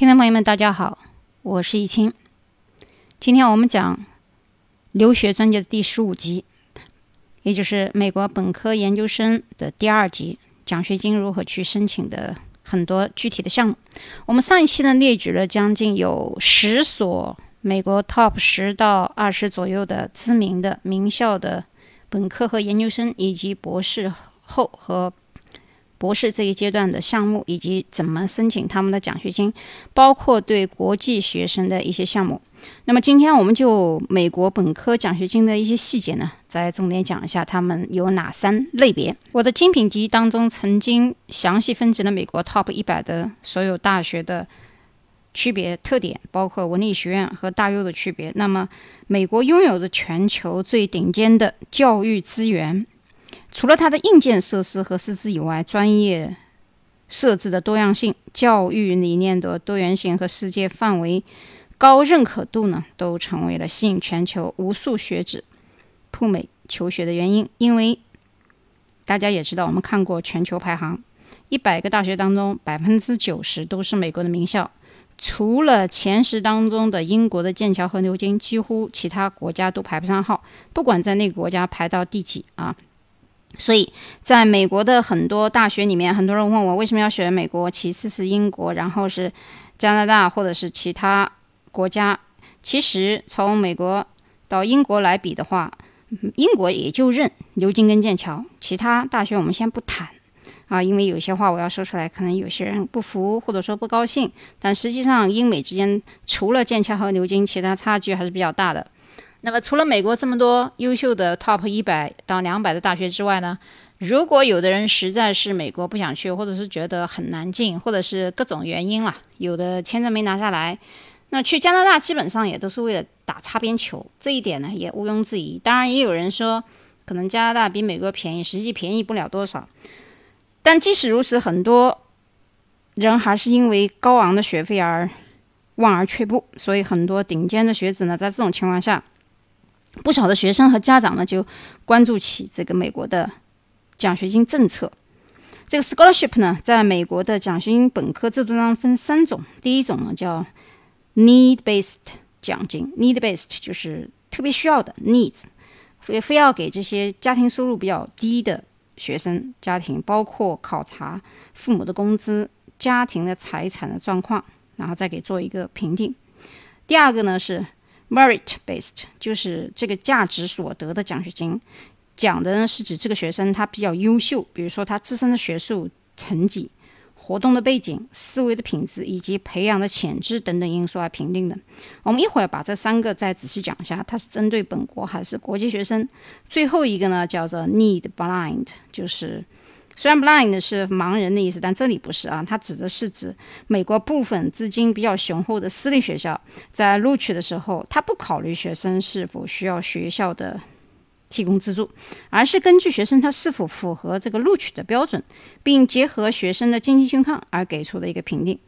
听众朋友们，大家好，我是易清。今天我们讲留学专辑的第十五集，也就是美国本科研究生的第二集，奖学金如何去申请的很多具体的项目。我们上一期呢列举了将近有十所美国 top 十到二十左右的知名的名校的本科和研究生，以及博士后和。博士这一阶段的项目，以及怎么申请他们的奖学金，包括对国际学生的一些项目。那么今天我们就美国本科奖学金的一些细节呢，再重点讲一下他们有哪三类别。我的精品集当中曾经详细分析了美国 Top 一百的所有大学的区别特点，包括文理学院和大优的区别。那么美国拥有的全球最顶尖的教育资源。除了它的硬件设施和师资以外，专业设置的多样性、教育理念的多元性和世界范围高认可度呢，都成为了吸引全球无数学子赴美求学的原因。因为大家也知道，我们看过全球排行，一百个大学当中，百分之九十都是美国的名校，除了前十当中的英国的剑桥和牛津，几乎其他国家都排不上号。不管在那个国家排到第几啊。所以，在美国的很多大学里面，很多人问我为什么要选美国，其次是英国，然后是加拿大或者是其他国家。其实从美国到英国来比的话，英国也就认牛津跟剑桥，其他大学我们先不谈啊，因为有些话我要说出来，可能有些人不服或者说不高兴。但实际上，英美之间除了剑桥和牛津，其他差距还是比较大的。那么，除了美国这么多优秀的 Top 一百到两百的大学之外呢？如果有的人实在是美国不想去，或者是觉得很难进，或者是各种原因了，有的签证没拿下来，那去加拿大基本上也都是为了打擦边球，这一点呢也毋庸置疑。当然，也有人说可能加拿大比美国便宜，实际便宜不了多少。但即使如此，很多人还是因为高昂的学费而望而却步。所以，很多顶尖的学子呢，在这种情况下。不少的学生和家长呢，就关注起这个美国的奖学金政策。这个 scholarship 呢，在美国的奖学金本科制度当中分三种。第一种呢叫 need-based 奖金，need-based 就是特别需要的 needs，非非要给这些家庭收入比较低的学生家庭，包括考察父母的工资、家庭的财产的状况，然后再给做一个评定。第二个呢是。Merit based 就是这个价值所得的奖学金，讲的呢是指这个学生他比较优秀，比如说他自身的学术成绩、活动的背景、思维的品质以及培养的潜质等等因素来评定的。我们一会儿把这三个再仔细讲一下，它是针对本国还是国际学生。最后一个呢叫做 Need Blind，就是。虽然 blind 是盲人的意思，但这里不是啊，它指的是指美国部分资金比较雄厚的私立学校，在录取的时候，他不考虑学生是否需要学校的提供资助，而是根据学生他是否符合这个录取的标准，并结合学生的经济情况而给出的一个评定。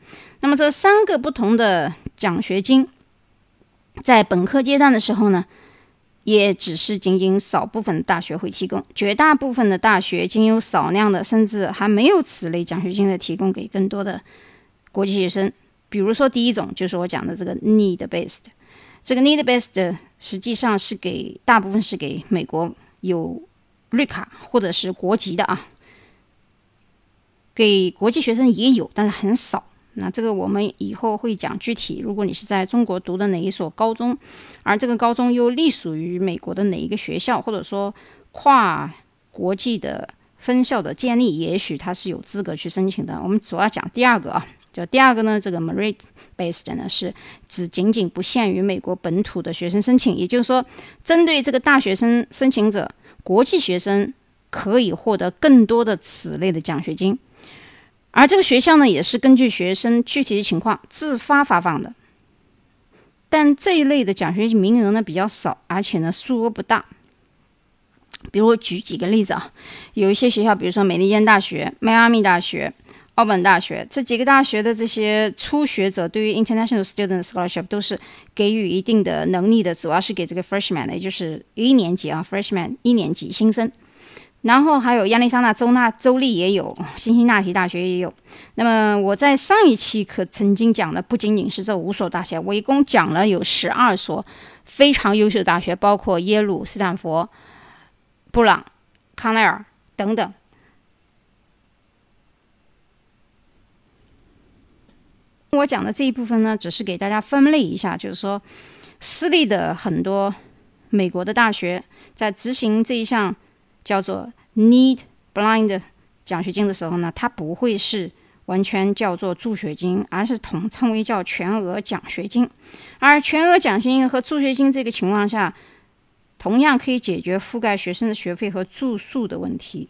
那么这三个不同的奖学金，在本科阶段的时候呢？也只是仅仅少部分大学会提供，绝大部分的大学仅有少量的，甚至还没有此类奖学金的提供给更多的国际学生。比如说，第一种就是我讲的这个 need based，这个 need based 实际上是给大部分是给美国有绿卡或者是国籍的啊，给国际学生也有，但是很少。那这个我们以后会讲具体。如果你是在中国读的哪一所高中，而这个高中又隶属于美国的哪一个学校，或者说跨国际的分校的建立，也许他是有资格去申请的。我们主要讲第二个啊，就第二个呢，这个 merit based 呢是指仅仅不限于美国本土的学生申请，也就是说，针对这个大学生申请者，国际学生可以获得更多的此类的奖学金。而这个学校呢，也是根据学生具体的情况自发发放的，但这一类的奖学金名额呢比较少，而且呢数额不大。比如我举几个例子啊，有一些学校，比如说美利坚大学、迈阿密大学、奥本大学这几个大学的这些初学者，对于 International Student Scholarship 都是给予一定的能力的，主要是给这个 Freshman，也就是一年级啊，Freshman 一年级新生。然后还有亚利桑那州那州立也有，辛辛那提大学也有。那么我在上一期可曾经讲的不仅仅是这五所大学，我一共讲了有十二所非常优秀的大学，包括耶鲁、斯坦福、布朗、康奈尔等等。我讲的这一部分呢，只是给大家分类一下，就是说，私立的很多美国的大学在执行这一项叫做 Need Blind 奖学金的时候呢，它不会是完全叫做助学金，而是统称为叫全额奖学金。而全额奖学金和助学金这个情况下，同样可以解决覆盖学生的学费和住宿的问题。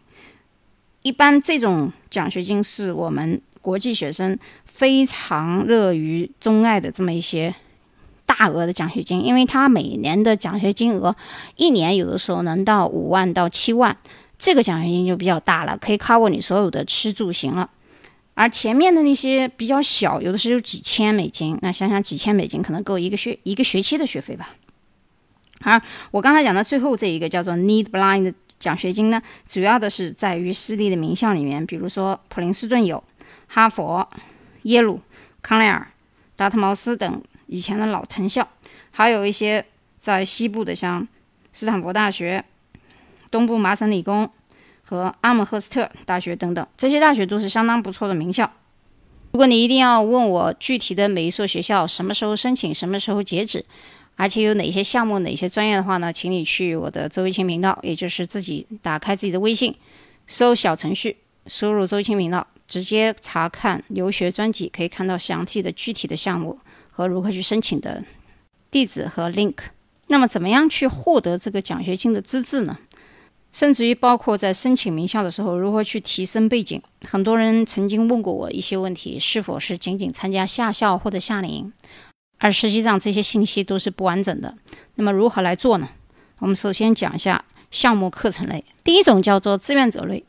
一般这种奖学金是我们国际学生。非常乐于钟爱的这么一些大额的奖学金，因为他每年的奖学金额一年有的时候能到五万到七万，这个奖学金就比较大了，可以 cover 你所有的吃住行了。而前面的那些比较小，有的时候几千美金，那想想几千美金可能够一个学一个学期的学费吧。而我刚才讲的最后这一个叫做 Need Blind 奖学金呢，主要的是在于私立的名校里面，比如说普林斯顿有，哈佛。耶鲁、康奈尔、达特茅斯等以前的老藤校，还有一些在西部的，像斯坦福大学、东部麻省理工和阿姆赫斯特大学等等，这些大学都是相当不错的名校。如果你一定要问我具体的每一所学校什么时候申请、什么时候截止，而且有哪些项目、哪些专业的话呢？请你去我的周一清频道，也就是自己打开自己的微信，搜小程序，输入周一清频道。直接查看留学专辑，可以看到详细的具体的项目和如何去申请的地址和 link。那么，怎么样去获得这个奖学金的资质呢？甚至于包括在申请名校的时候，如何去提升背景？很多人曾经问过我一些问题：是否是仅仅参加夏校或者夏令营？而实际上，这些信息都是不完整的。那么，如何来做呢？我们首先讲一下项目课程类。第一种叫做志愿者类。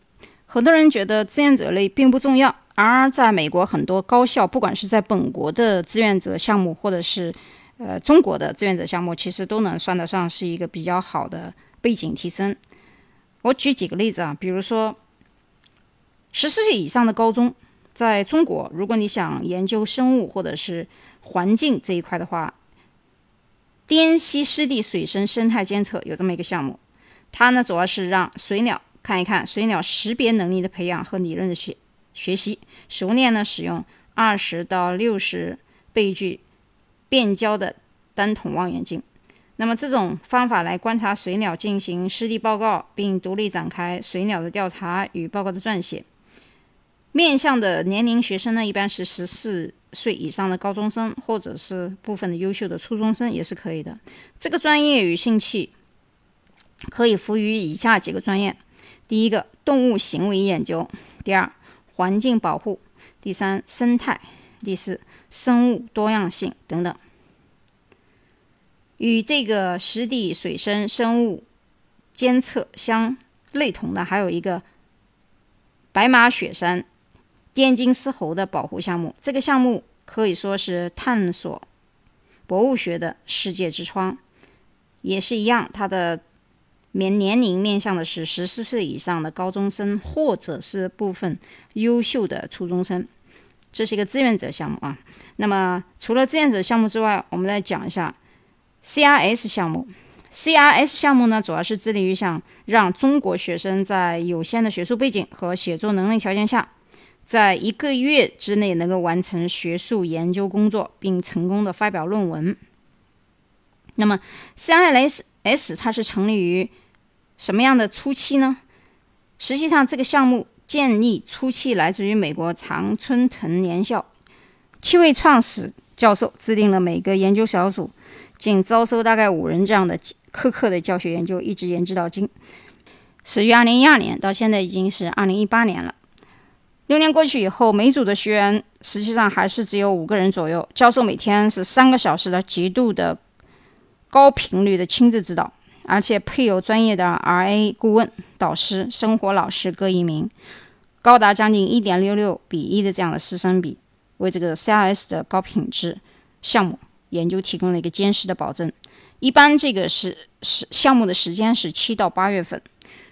很多人觉得志愿者类并不重要，而在美国很多高校，不管是在本国的志愿者项目，或者是呃中国的志愿者项目，其实都能算得上是一个比较好的背景提升。我举几个例子啊，比如说十四岁以上的高中，在中国，如果你想研究生物或者是环境这一块的话，滇西湿地水生生态监测有这么一个项目，它呢主要是让水鸟。看一看水鸟识别能力的培养和理论的学学习，熟练呢使用二十到六十倍距变焦的单筒望远镜。那么这种方法来观察水鸟进行湿地报告，并独立展开水鸟的调查与报告的撰写。面向的年龄学生呢，一般是十四岁以上的高中生，或者是部分的优秀的初中生也是可以的。这个专业与兴趣可以服于以下几个专业。第一个动物行为研究，第二环境保护，第三生态，第四生物多样性等等。与这个湿地水生生物监测相类同的，还有一个白马雪山滇金丝猴的保护项目。这个项目可以说是探索博物学的世界之窗，也是一样，它的。面年龄面向的是十四岁以上的高中生，或者是部分优秀的初中生。这是一个志愿者项目啊。那么除了志愿者项目之外，我们来讲一下 CRS 项目。CRS 项目呢，主要是致力于想让中国学生在有限的学术背景和写作能力条件下，在一个月之内能够完成学术研究工作，并成功的发表论文。那么 CRS 它是成立于什么样的初期呢？实际上，这个项目建立初期来自于美国常春藤联校，七位创始教授制定了每个研究小组仅招收大概五人这样的苛刻的教学研究，一直研制到今，始于二零一二年，到现在已经是二零一八年了。六年过去以后，每组的学员实际上还是只有五个人左右，教授每天是三个小时的极度的高频率的亲自指导。而且配有专业的 RA 顾问、导师、生活老师各一名，高达将近一点六六比一的这样的师生比，为这个 CRS 的高品质项目研究提供了一个坚实的保证。一般这个是是项目的时间是七到八月份，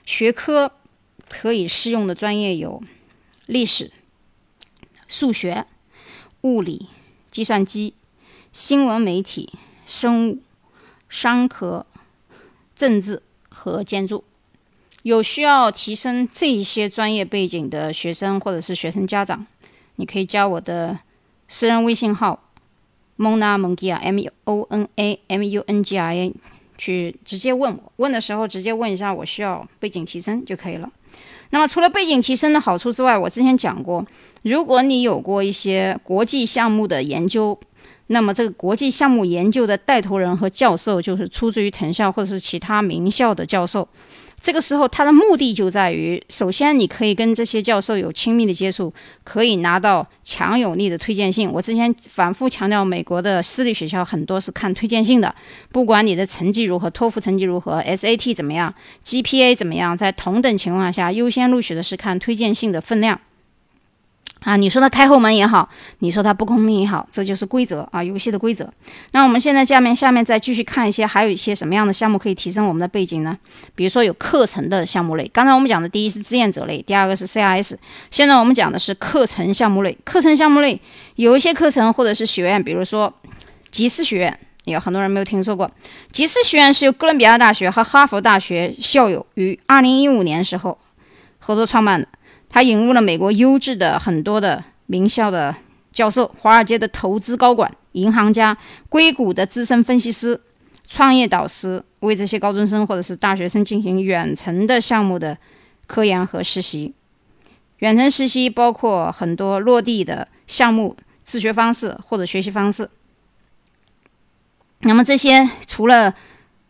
学科可以适用的专业有历史、数学、物理、计算机、新闻媒体、生物、商科、政治和建筑。有需要提升这些专业背景的学生或者是学生家长，你可以加我的私人微信号 mona mungia m o n a m u n g i a 去直接问我。问的时候直接问一下我需要背景提升就可以了。那么除了背景提升的好处之外，我之前讲过，如果你有过一些国际项目的研究，那么这个国际项目研究的带头人和教授就是出自于藤校或者是其他名校的教授。这个时候，他的目的就在于，首先你可以跟这些教授有亲密的接触，可以拿到强有力的推荐信。我之前反复强调，美国的私立学校很多是看推荐信的，不管你的成绩如何，托福成绩如何，SAT 怎么样，GPA 怎么样，在同等情况下，优先录取的是看推荐信的分量。啊，你说他开后门也好，你说他不公平也好，这就是规则啊，游戏的规则。那我们现在下面下面再继续看一些，还有一些什么样的项目可以提升我们的背景呢？比如说有课程的项目类，刚才我们讲的第一是志愿者类，第二个是 CIS 现在我们讲的是课程项目类。课程项目类有一些课程或者是学院，比如说吉斯学院，有很多人没有听说过。吉斯学院是由哥伦比亚大学和哈佛大学校友于二零一五年时候合作创办的。他引入了美国优质的很多的名校的教授、华尔街的投资高管、银行家、硅谷的资深分析师、创业导师，为这些高中生或者是大学生进行远程的项目的科研和实习。远程实习包括很多落地的项目自学方式或者学习方式。那么这些除了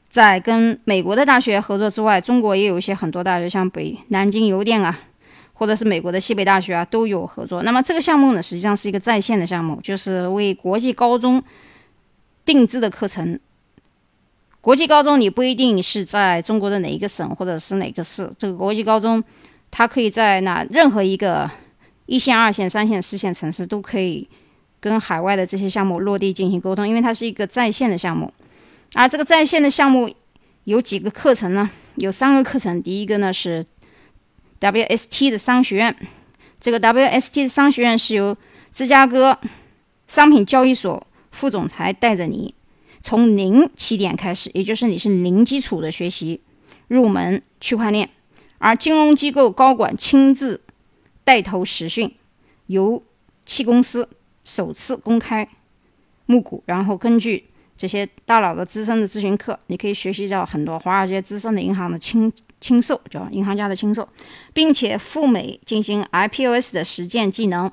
在跟美国的大学合作之外，中国也有一些很多大学，像北南京邮电啊。或者是美国的西北大学啊，都有合作。那么这个项目呢，实际上是一个在线的项目，就是为国际高中定制的课程。国际高中你不一定是在中国的哪一个省或者是哪个市，这个国际高中它可以在那任何一个一线、二线、三线、四线城市都可以跟海外的这些项目落地进行沟通，因为它是一个在线的项目。而这个在线的项目有几个课程呢？有三个课程，第一个呢是。WST 的商学院，这个 WST 的商学院是由芝加哥商品交易所副总裁带着你从零起点开始，也就是你是零基础的学习入门区块链，而金融机构高管亲自带头实训，由气公司首次公开募股，然后根据。这些大佬的资深的咨询课，你可以学习到很多华尔街资深的银行的亲亲授，叫银行家的亲授，并且赴美进行 IPOS 的实践技能，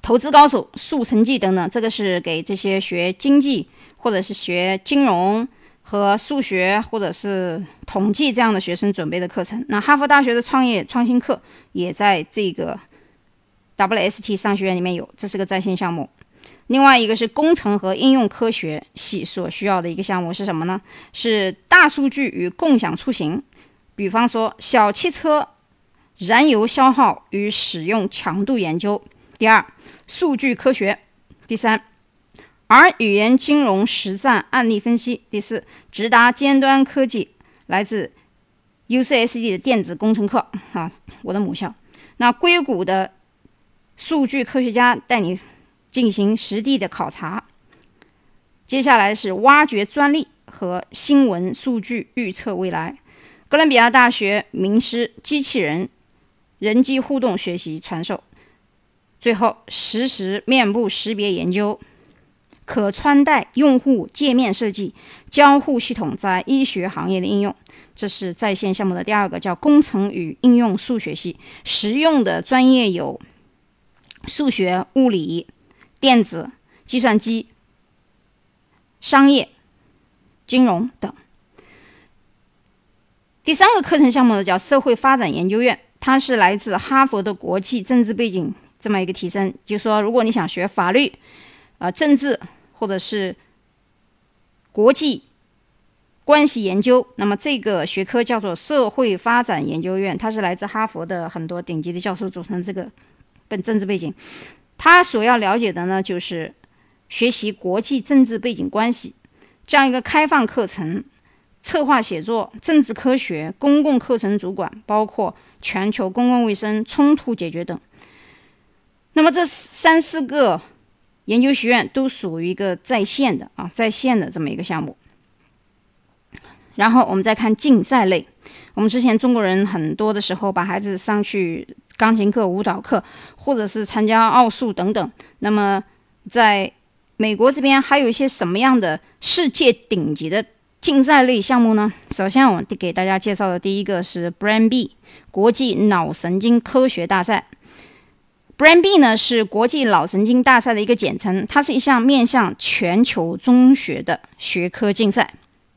投资高手速成绩等等。这个是给这些学经济或者是学金融和数学或者是统计这样的学生准备的课程。那哈佛大学的创业创新课也在这个 WST 商学院里面有，这是个在线项目。另外一个是工程和应用科学系所需要的一个项目是什么呢？是大数据与共享出行，比方说小汽车燃油消耗与使用强度研究。第二，数据科学。第三，而语言金融实战案例分析。第四，直达尖端科技，来自 UCSD 的电子工程课啊，我的母校。那硅谷的数据科学家带你。进行实地的考察。接下来是挖掘专利和新闻数据预测未来。哥伦比亚大学名师机器人人机互动学习传授。最后实时面部识别研究，可穿戴用户界面设计，交互系统在医学行业的应用。这是在线项目的第二个，叫工程与应用数学系。实用的专业有数学、物理。电子、计算机、商业、金融等。第三个课程项目呢，叫社会发展研究院，它是来自哈佛的国际政治背景这么一个提升。就是说，如果你想学法律、啊政治或者是国际关系研究，那么这个学科叫做社会发展研究院，它是来自哈佛的很多顶级的教授组成这个本政治背景。他所要了解的呢，就是学习国际政治背景关系这样一个开放课程，策划写作、政治科学、公共课程主管，包括全球公共卫生、冲突解决等。那么这三四个研究学院都属于一个在线的啊，在线的这么一个项目。然后我们再看竞赛类，我们之前中国人很多的时候把孩子上去钢琴课、舞蹈课，或者是参加奥数等等。那么在美国这边还有一些什么样的世界顶级的竞赛类项目呢？首先，我们给大家介绍的第一个是 Brain B 国际脑神经科学大赛。Brain B 呢是国际脑神经大赛的一个简称，它是一项面向全球中学的学科竞赛。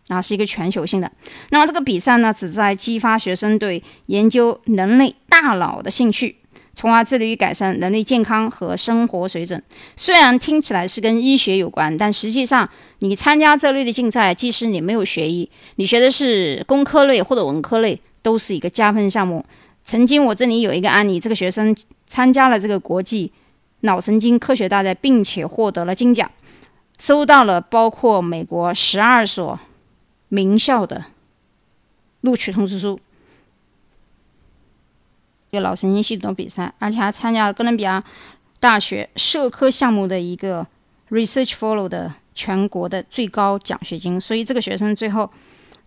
啊，是一个全球性的。那么这个比赛呢，旨在激发学生对研究人类大脑的兴趣，从而致力于改善人类健康和生活水准。虽然听起来是跟医学有关，但实际上你参加这类的竞赛，即使你没有学医，你学的是工科类或者文科类，都是一个加分项目。曾经我这里有一个案例，这个学生参加了这个国际脑神经科学大赛，并且获得了金奖，收到了包括美国十二所。名校的录取通知书，一个脑神经系统比赛，而且还参加了哥伦比亚大学社科项目的一个 Research follow 的全国的最高奖学金。所以这个学生最后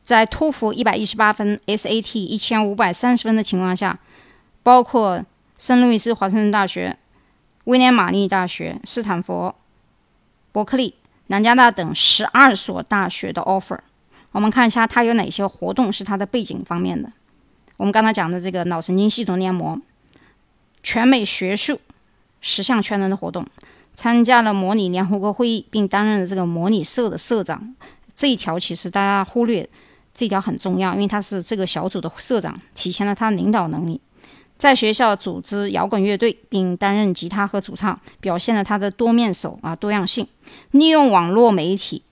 在托福一百一十八分、SAT 一千五百三十分的情况下，包括圣路易斯华盛顿大学、威廉玛丽大学、斯坦福、伯克利、南加大等十二所大学的 offer。我们看一下它有哪些活动是它的背景方面的。我们刚才讲的这个脑神经系统黏膜，全美学术十项全能的活动，参加了模拟联合国会议，并担任了这个模拟社的社长。这一条其实大家忽略，这条很重要，因为他是这个小组的社长，体现了他的领导能力。在学校组织摇滚乐队，并担任吉他和主唱，表现了他的多面手啊多样性。利用网络媒体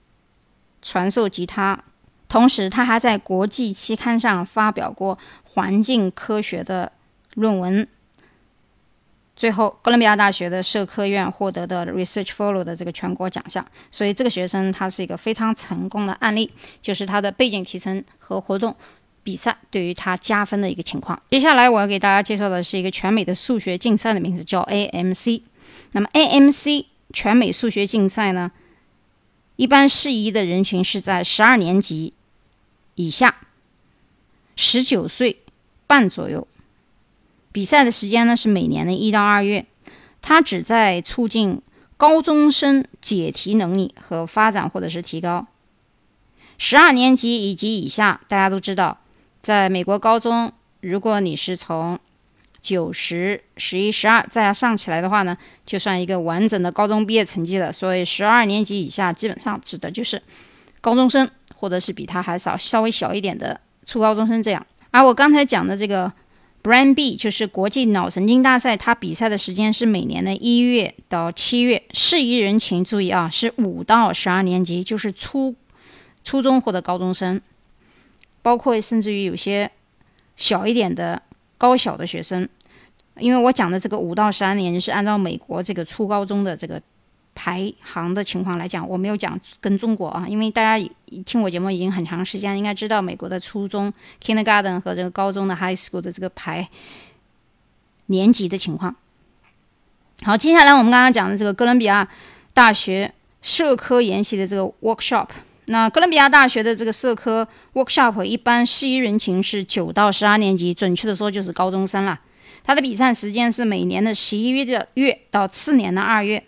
传授吉他。同时，他还在国际期刊上发表过环境科学的论文。最后，哥伦比亚大学的社科院获得的 Research Fellow 的这个全国奖项。所以，这个学生他是一个非常成功的案例，就是他的背景提升和活动比赛对于他加分的一个情况。接下来，我要给大家介绍的是一个全美的数学竞赛的名字，叫 AMC。那么，AMC 全美数学竞赛呢？一般适宜的人群是在十二年级以下，十九岁半左右。比赛的时间呢是每年的一到二月。它旨在促进高中生解题能力和发展，或者是提高。十二年级以及以下，大家都知道，在美国高中，如果你是从九十、十一、十二，再上起来的话呢，就算一个完整的高中毕业成绩了。所以十二年级以下基本上指的就是高中生，或者是比他还少、稍微小一点的初高中生这样。而我刚才讲的这个 Brain B 就是国际脑神经大赛，它比赛的时间是每年的一月到七月。适宜人群注意啊，是五到十二年级，就是初初中或者高中生，包括甚至于有些小一点的。高小的学生，因为我讲的这个五到十二年是按照美国这个初高中的这个排行的情况来讲，我没有讲跟中国啊，因为大家听我节目已经很长时间，应该知道美国的初中 kindergarten 和这个高中的 high school 的这个排年级的情况。好，接下来我们刚刚讲的这个哥伦比亚大学社科研习的这个 workshop。那哥伦比亚大学的这个社科 workshop 一般适宜人群是九到十二年级，准确的说就是高中生了。它的比赛时间是每年的十一月的月到次年的二月。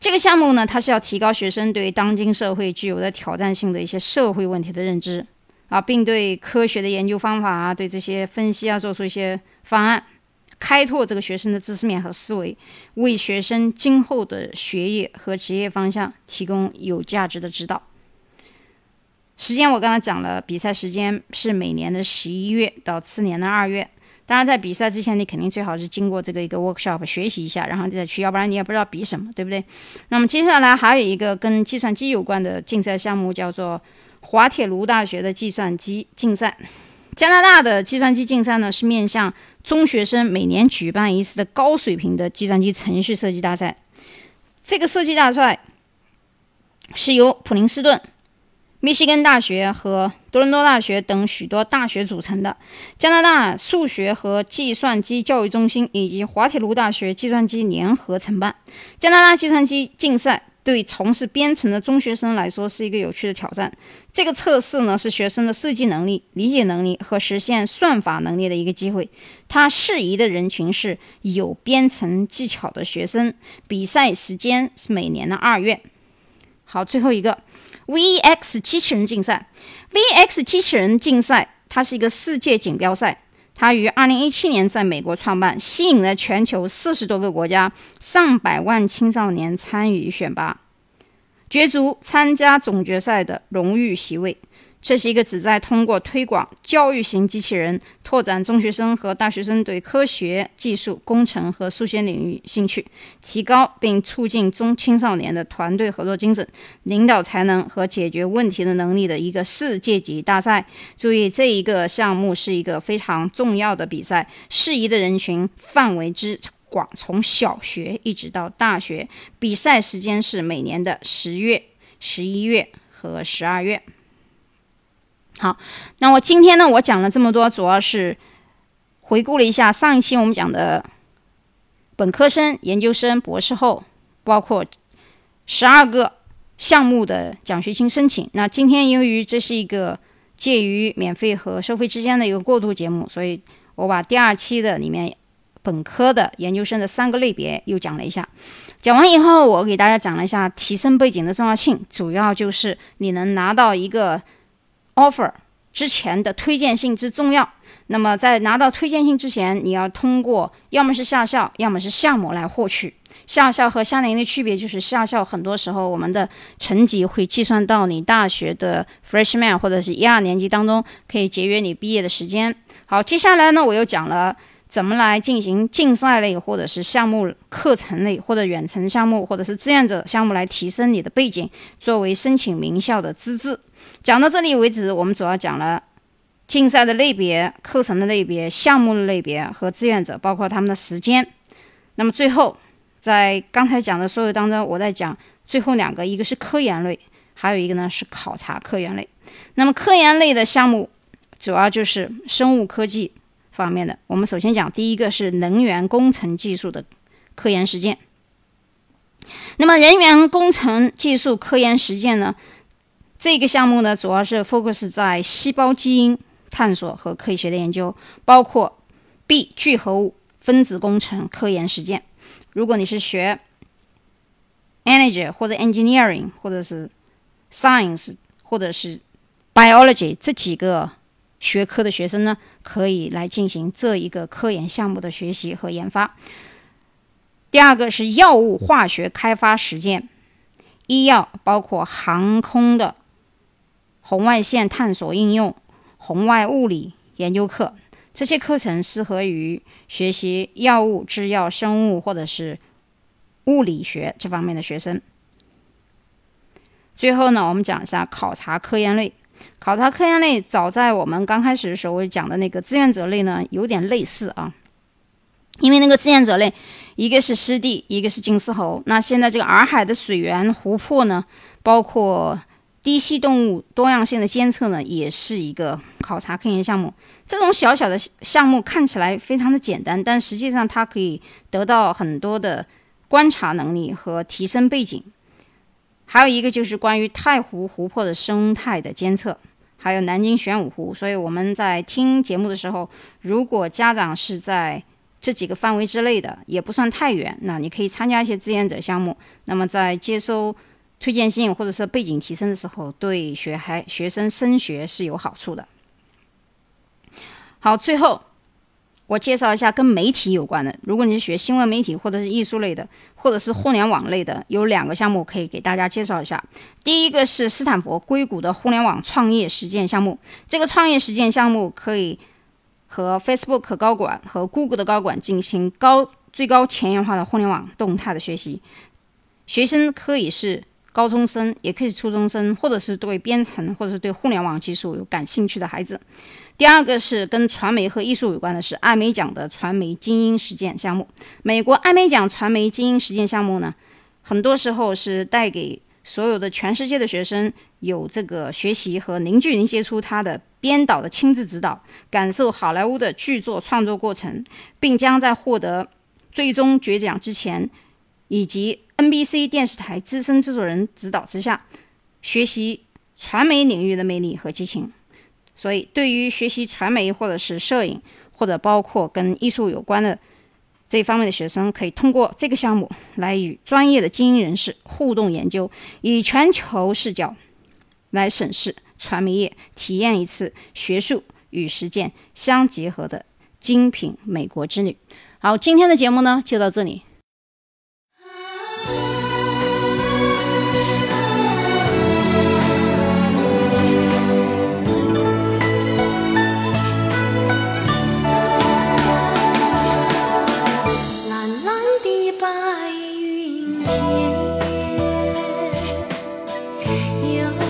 这个项目呢，它是要提高学生对当今社会具有的挑战性的一些社会问题的认知啊，并对科学的研究方法啊，对这些分析啊，做出一些方案，开拓这个学生的知识面和思维，为学生今后的学业和职业方向提供有价值的指导。时间我刚才讲了，比赛时间是每年的十一月到次年的二月。当然，在比赛之前，你肯定最好是经过这个一个 workshop 学习一下，然后再去，要不然你也不知道比什么，对不对？那么接下来还有一个跟计算机有关的竞赛项目，叫做滑铁卢大学的计算机竞赛。加拿大的计算机竞赛呢，是面向中学生每年举办一次的高水平的计算机程序设计大赛。这个设计大赛是由普林斯顿。密西根大学和多伦多大学等许多大学组成的加拿大数学和计算机教育中心以及滑铁卢大学计算机联合承办。加拿大计算机竞赛对从事编程的中学生来说是一个有趣的挑战。这个测试呢是学生的设计能力、理解能力和实现算法能力的一个机会。它适宜的人群是有编程技巧的学生。比赛时间是每年的二月。好，最后一个。VX 机器人竞赛，VX 机器人竞赛，它是一个世界锦标赛。它于二零一七年在美国创办，吸引了全球四十多个国家上百万青少年参与选拔，角逐参加总决赛的荣誉席位。这是一个旨在通过推广教育型机器人，拓展中学生和大学生对科学技术、工程和数学领域兴趣，提高并促进中青少年的团队合作精神、领导才能和解决问题的能力的一个世界级大赛。注意，这一个项目是一个非常重要的比赛，适宜的人群范围之广，从小学一直到大学。比赛时间是每年的十月、十一月和十二月。好，那我今天呢，我讲了这么多，主要是回顾了一下上一期我们讲的本科生、研究生、博士后，包括十二个项目的奖学金申请。那今天由于这是一个介于免费和收费之间的一个过渡节目，所以我把第二期的里面本科的、研究生的三个类别又讲了一下。讲完以后，我给大家讲了一下提升背景的重要性，主要就是你能拿到一个。Offer 之前的推荐信之重要。那么在拿到推荐信之前，你要通过要么是下校，要么是项目来获取。下校和夏令营的区别就是下校很多时候我们的成绩会计算到你大学的 freshman 或者是一二年级当中，可以节约你毕业的时间。好，接下来呢，我又讲了怎么来进行竞赛类或者是项目课程类或者远程项目或者是志愿者项目来提升你的背景，作为申请名校的资质。讲到这里为止，我们主要讲了竞赛的类别、课程的类别、项目的类别和志愿者，包括他们的时间。那么最后，在刚才讲的所有当中，我在讲最后两个，一个是科研类，还有一个呢是考察科研类。那么科研类的项目主要就是生物科技方面的。我们首先讲第一个是能源工程技术的科研实践。那么人员工程技术科研实践呢？这个项目呢，主要是 focus 在细胞基因探索和科学的研究，包括 B 聚合物分子工程科研实践。如果你是学 energy 或者 engineering 或者是 science 或者是 biology 这几个学科的学生呢，可以来进行这一个科研项目的学习和研发。第二个是药物化学开发实践，医药包括航空的。红外线探索应用、红外物理研究课，这些课程适合于学习药物、制药、生物或者是物理学这方面的学生。最后呢，我们讲一下考察科研类。考察科研类，早在我们刚开始的时候讲的那个志愿者类呢，有点类似啊。因为那个志愿者类，一个是湿地，一个是金丝猴。那现在这个洱海的水源、湖泊呢，包括。低栖动物多样性的监测呢，也是一个考察科研项目。这种小小的项目看起来非常的简单，但实际上它可以得到很多的观察能力和提升背景。还有一个就是关于太湖湖泊的生态的监测，还有南京玄武湖。所以我们在听节目的时候，如果家长是在这几个范围之内的，也不算太远，那你可以参加一些志愿者项目。那么在接收。推荐信或者说背景提升的时候，对学孩学生升学是有好处的。好，最后我介绍一下跟媒体有关的。如果你是学新闻媒体或者是艺术类的，或者是互联网类的，有两个项目可以给大家介绍一下。第一个是斯坦福硅谷的互联网创业实践项目。这个创业实践项目可以和 Facebook 高管和 Google 的高管进行高最高前沿化的互联网动态的学习。学生可以是。高中生也可以是初中生，或者是对编程或者是对互联网技术有感兴趣的孩子。第二个是跟传媒和艺术有关的，是艾美奖的传媒精英实践项目。美国艾美奖传媒精英实践项目呢，很多时候是带给所有的全世界的学生有这个学习和零距离接触他的编导的亲自指导，感受好莱坞的剧作创作过程，并将在获得最终决奖之前，以及 NBC 电视台资深制作人指导之下，学习传媒领域的魅力和激情。所以，对于学习传媒或者是摄影，或者包括跟艺术有关的这方面的学生，可以通过这个项目来与专业的精英人士互动研究，以全球视角来审视传媒业，体验一次学术与实践相结合的精品美国之旅。好，今天的节目呢就到这里。you.